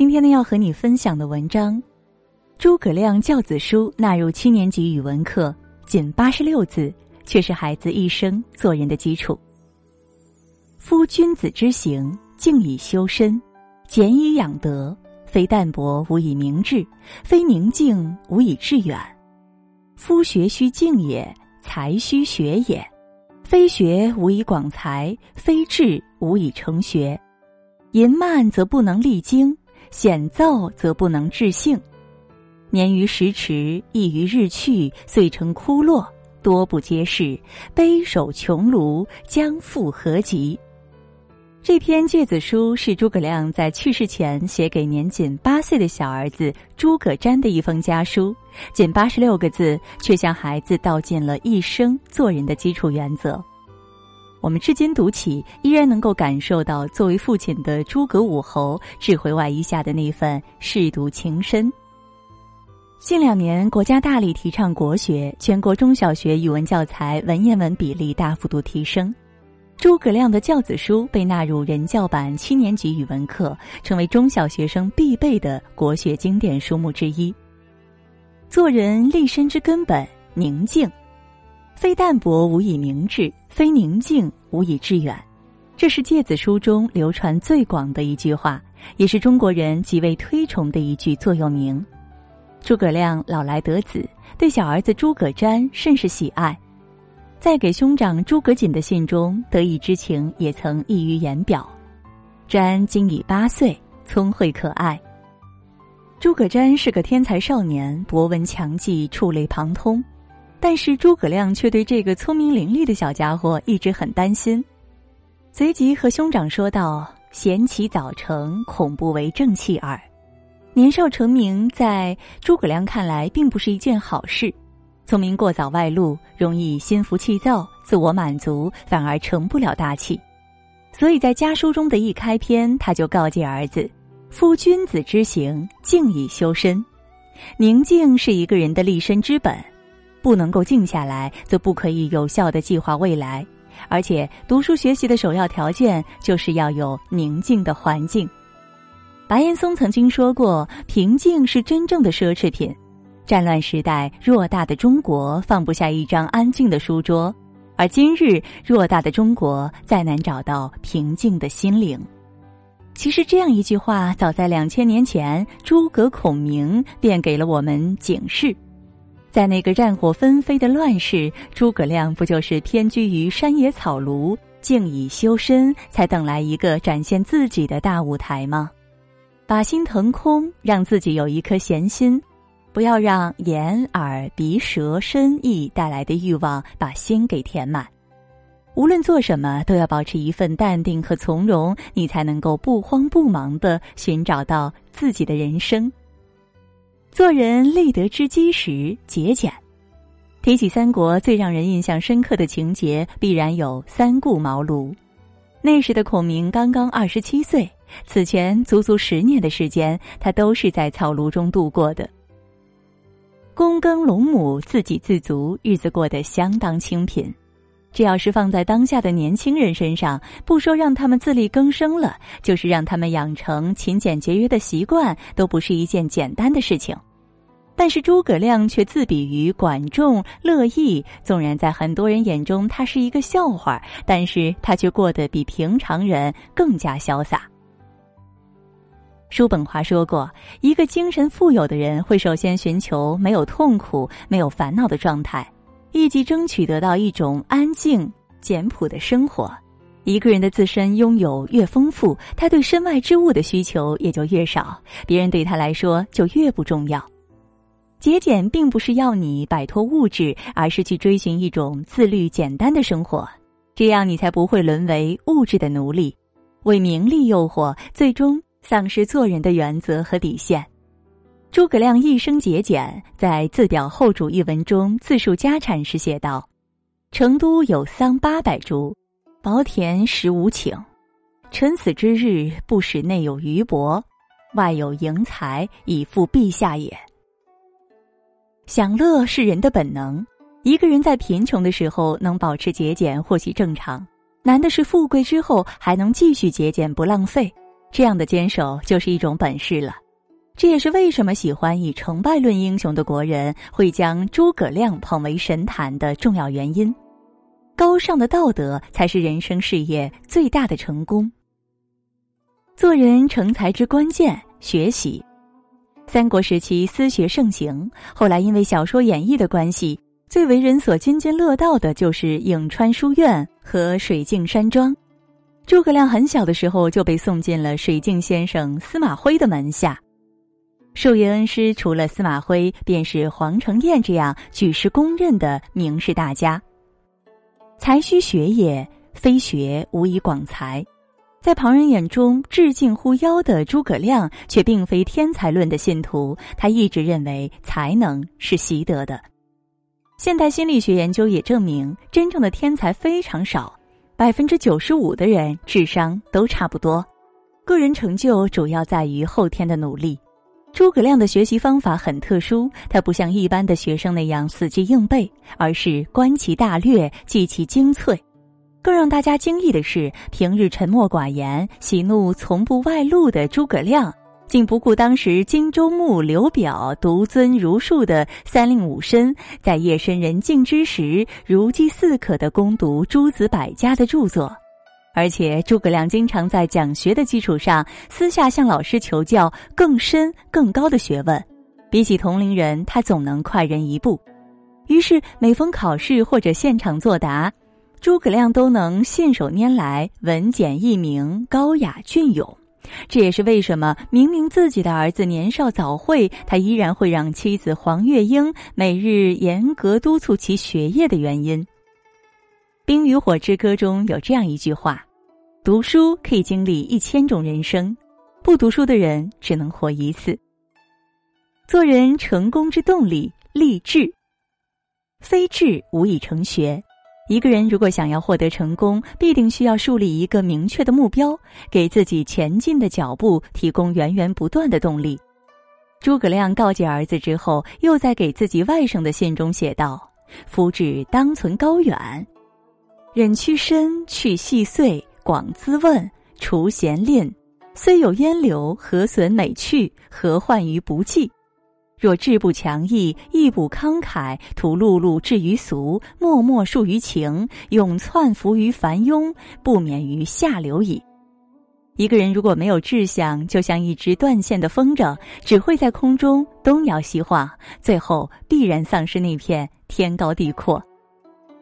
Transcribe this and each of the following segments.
今天呢，要和你分享的文章，诸葛亮教子书纳入七年级语文课，仅八十六字，却是孩子一生做人的基础。夫君子之行，静以修身，俭以养德，非淡泊无以明志，非宁静无以致远。夫学须静也，才须学也。非学无以广才，非志无以成学。淫慢则不能励精，险躁则不能致性。年逾十迟，易于日去，遂成枯落，多不接世，悲守穷庐，将复何及？这篇诫子书是诸葛亮在去世前写给年仅八岁的小儿子诸葛瞻的一封家书，仅八十六个字，却向孩子道尽了一生做人的基础原则。我们至今读起，依然能够感受到作为父亲的诸葛武侯智慧外衣下的那份舐犊情深。近两年，国家大力提倡国学，全国中小学语文教材文言文比例大幅度提升，诸葛亮的教子书被纳入人教版七年级语文课，成为中小学生必备的国学经典书目之一。做人立身之根本，宁静。非淡泊无以明志，非宁静无以致远。这是诫子书中流传最广的一句话，也是中国人极为推崇的一句座右铭。诸葛亮老来得子，对小儿子诸葛瞻甚是喜爱，在给兄长诸葛瑾的信中，得意之情也曾溢于言表。瞻今已八岁，聪慧可爱。诸葛瞻是个天才少年，博闻强记，触类旁通。但是诸葛亮却对这个聪明伶俐的小家伙一直很担心，随即和兄长说道：“贤其早成，恐不为正气耳。”年少成名，在诸葛亮看来并不是一件好事。聪明过早外露，容易心浮气躁、自我满足，反而成不了大器。所以在家书中的一开篇，他就告诫儿子：“夫君子之行，静以修身。宁静是一个人的立身之本。”不能够静下来，则不可以有效的计划未来。而且，读书学习的首要条件就是要有宁静的环境。白岩松曾经说过：“平静是真正的奢侈品。”战乱时代，偌大的中国放不下一张安静的书桌，而今日偌大的中国再难找到平静的心灵。其实，这样一句话，早在两千年前，诸葛孔明便给了我们警示。在那个战火纷飞的乱世，诸葛亮不就是偏居于山野草庐，静以修身，才等来一个展现自己的大舞台吗？把心腾空，让自己有一颗闲心，不要让眼耳鼻舌身意带来的欲望把心给填满。无论做什么，都要保持一份淡定和从容，你才能够不慌不忙的寻找到自己的人生。做人立德之基石，节俭。提起三国，最让人印象深刻的情节，必然有三顾茅庐。那时的孔明刚刚二十七岁，此前足足十年的时间，他都是在草庐中度过的。躬耕陇亩，自给自足，日子过得相当清贫。这要是放在当下的年轻人身上，不说让他们自力更生了，就是让他们养成勤俭节约的习惯，都不是一件简单的事情。但是诸葛亮却自比于管仲、乐毅，纵然在很多人眼中他是一个笑话，但是他却过得比平常人更加潇洒。叔本华说过，一个精神富有的人会首先寻求没有痛苦、没有烦恼的状态。立即争取得到一种安静、简朴的生活。一个人的自身拥有越丰富，他对身外之物的需求也就越少，别人对他来说就越不重要。节俭并不是要你摆脱物质，而是去追寻一种自律、简单的生活，这样你才不会沦为物质的奴隶，为名利诱惑，最终丧失做人的原则和底线。诸葛亮一生节俭，在《自表后主》一文中自述家产时写道：“成都有桑八百株，薄田十五顷。臣死之日，不使内有余帛，外有盈财，以付陛下也。”享乐是人的本能，一个人在贫穷的时候能保持节俭，或许正常；难的是富贵之后还能继续节俭不浪费，这样的坚守就是一种本事了。这也是为什么喜欢以成败论英雄的国人会将诸葛亮捧为神坛的重要原因。高尚的道德才是人生事业最大的成功。做人成才之关键，学习。三国时期私学盛行，后来因为小说演绎的关系，最为人所津津乐道的就是颍川书院和水镜山庄。诸葛亮很小的时候就被送进了水镜先生司马徽的门下。授业恩师除了司马徽，便是黄承彦这样举世公认的名士大家。才须学也，非学无以广才。在旁人眼中至近乎妖的诸葛亮，却并非天才论的信徒。他一直认为才能是习得的。现代心理学研究也证明，真正的天才非常少，百分之九十五的人智商都差不多。个人成就主要在于后天的努力。诸葛亮的学习方法很特殊，他不像一般的学生那样死记硬背，而是观其大略，记其精粹。更让大家惊异的是，平日沉默寡言、喜怒从不外露的诸葛亮，竟不顾当时荆州牧刘表独尊儒术的三令五申，在夜深人静之时，如饥似渴的攻读诸子百家的著作。而且诸葛亮经常在讲学的基础上，私下向老师求教更深更高的学问。比起同龄人，他总能快人一步。于是每逢考试或者现场作答，诸葛亮都能信手拈来，文简意明，高雅隽永。这也是为什么明明自己的儿子年少早慧，他依然会让妻子黄月英每日严格督促其学业的原因。《冰与火之歌》中有这样一句话：“读书可以经历一千种人生，不读书的人只能活一次。”做人成功之动力，立志。非志无以成学。一个人如果想要获得成功，必定需要树立一个明确的目标，给自己前进的脚步提供源源不断的动力。诸葛亮告诫儿子之后，又在给自己外甥的信中写道：“夫志当存高远。”忍屈身，去细碎，广滋问，除闲吝。虽有烟柳，何损美趣？何患于不济？若志不强毅，意不慷慨，徒碌碌至于俗，默默述于情，永窜伏于凡庸，不免于下流矣。一个人如果没有志向，就像一只断线的风筝，只会在空中东摇西晃，最后必然丧失那片天高地阔。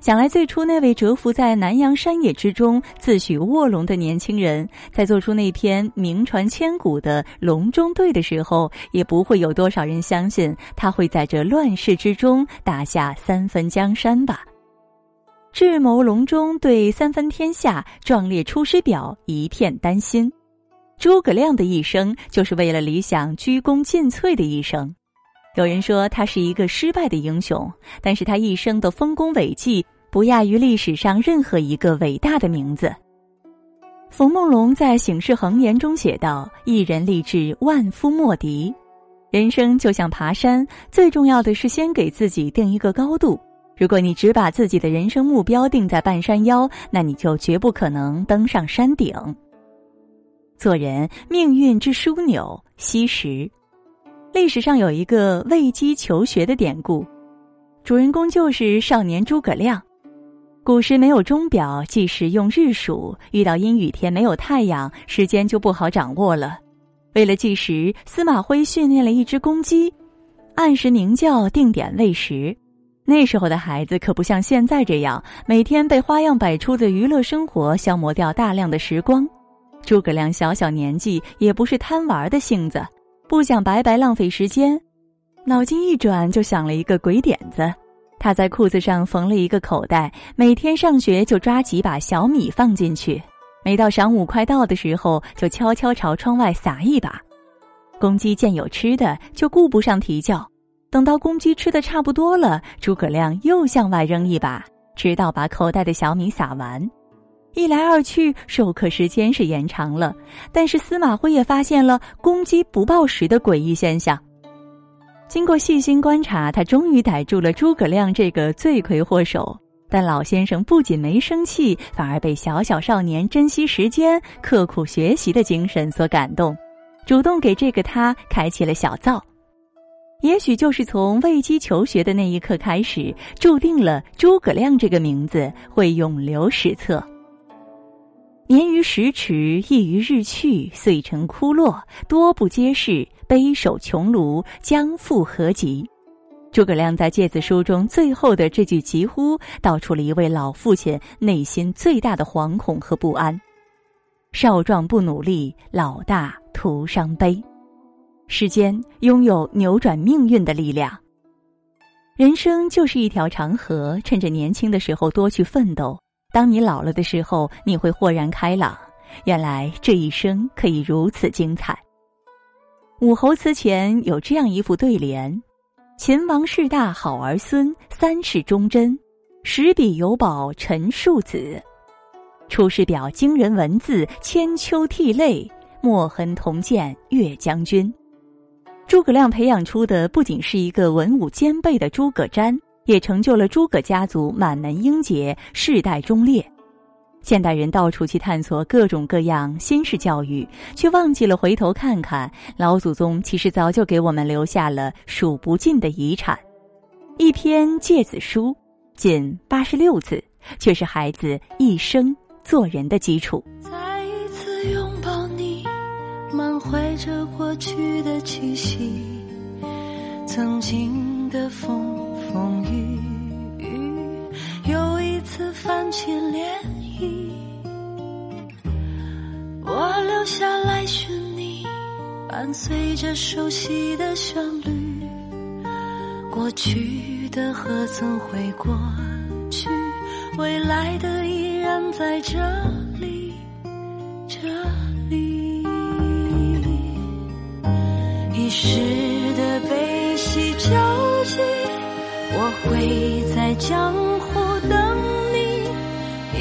想来，最初那位蛰伏在南阳山野之中、自诩卧龙的年轻人，在做出那篇名传千古的《隆中对》的时候，也不会有多少人相信他会在这乱世之中打下三分江山吧？智谋隆中对三分天下，壮烈出师表，一片丹心。诸葛亮的一生，就是为了理想鞠躬尽瘁的一生。有人说他是一个失败的英雄，但是他一生的丰功伟绩不亚于历史上任何一个伟大的名字。冯梦龙在《醒世恒言》中写道：“一人立志，万夫莫敌。人生就像爬山，最重要的是先给自己定一个高度。如果你只把自己的人生目标定在半山腰，那你就绝不可能登上山顶。做人，命运之枢纽，惜时。”历史上有一个为鸡求学的典故，主人公就是少年诸葛亮。古时没有钟表，计时用日数，遇到阴雨天没有太阳，时间就不好掌握了。为了计时，司马徽训练了一只公鸡，按时鸣叫，定点喂食。那时候的孩子可不像现在这样，每天被花样百出的娱乐生活消磨掉大量的时光。诸葛亮小小年纪，也不是贪玩的性子。不想白白浪费时间，脑筋一转就想了一个鬼点子。他在裤子上缝了一个口袋，每天上学就抓几把小米放进去。每到晌午快到的时候，就悄悄朝窗外撒一把。公鸡见有吃的，就顾不上啼叫。等到公鸡吃的差不多了，诸葛亮又向外扔一把，直到把口袋的小米撒完。一来二去，授课时间是延长了，但是司马徽也发现了公鸡不报时的诡异现象。经过细心观察，他终于逮住了诸葛亮这个罪魁祸首。但老先生不仅没生气，反而被小小少年珍惜时间、刻苦学习的精神所感动，主动给这个他开启了小灶。也许就是从喂鸡求学的那一刻开始，注定了诸葛亮这个名字会永留史册。年逾十尺，亦于日去，遂成枯落，多不接世，悲守穷庐，将复何及？诸葛亮在《诫子书》中最后的这句疾呼，道出了一位老父亲内心最大的惶恐和不安：少壮不努力，老大徒伤悲。世间拥有扭转命运的力量。人生就是一条长河，趁着年轻的时候多去奋斗。当你老了的时候，你会豁然开朗，原来这一生可以如此精彩。武侯祠前有这样一副对联。秦王势大好儿孙，三世忠贞，十笔有宝陈庶子。出师表惊人文字，千秋涕泪，墨痕铜鉴岳将军。诸葛亮培养出的不仅是一个文武兼备的诸葛瞻，也成就了诸葛家族满门英杰，世代忠烈。现代人到处去探索各种各样新式教育，却忘记了回头看看老祖宗其实早就给我们留下了数不尽的遗产。一篇《诫子书》，仅八十六字，却是孩子一生做人的基础。再一次拥抱你，满怀着过去的气息，曾经的风风雨雨，又一次泛起涟漪。我留下来寻你，伴随着熟悉的旋律。过去的何曾会过去？未来的依然在这江湖等你。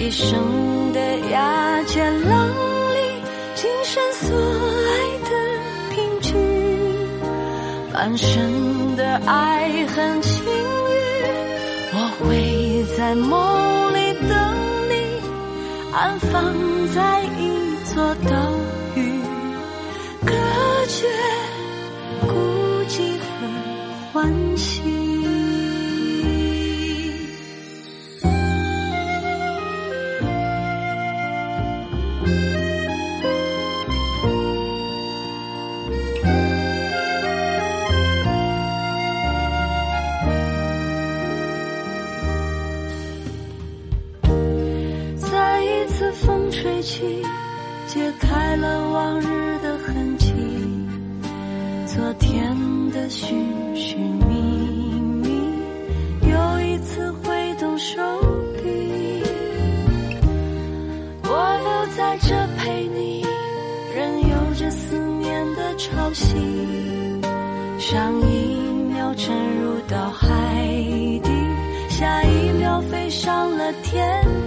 一生的鸦雀浪里，今生所爱的凭据，半生的爱恨情欲，我会在梦里等你，安放在一座岛思念的潮汐，上一秒沉入到海底，下一秒飞上了天。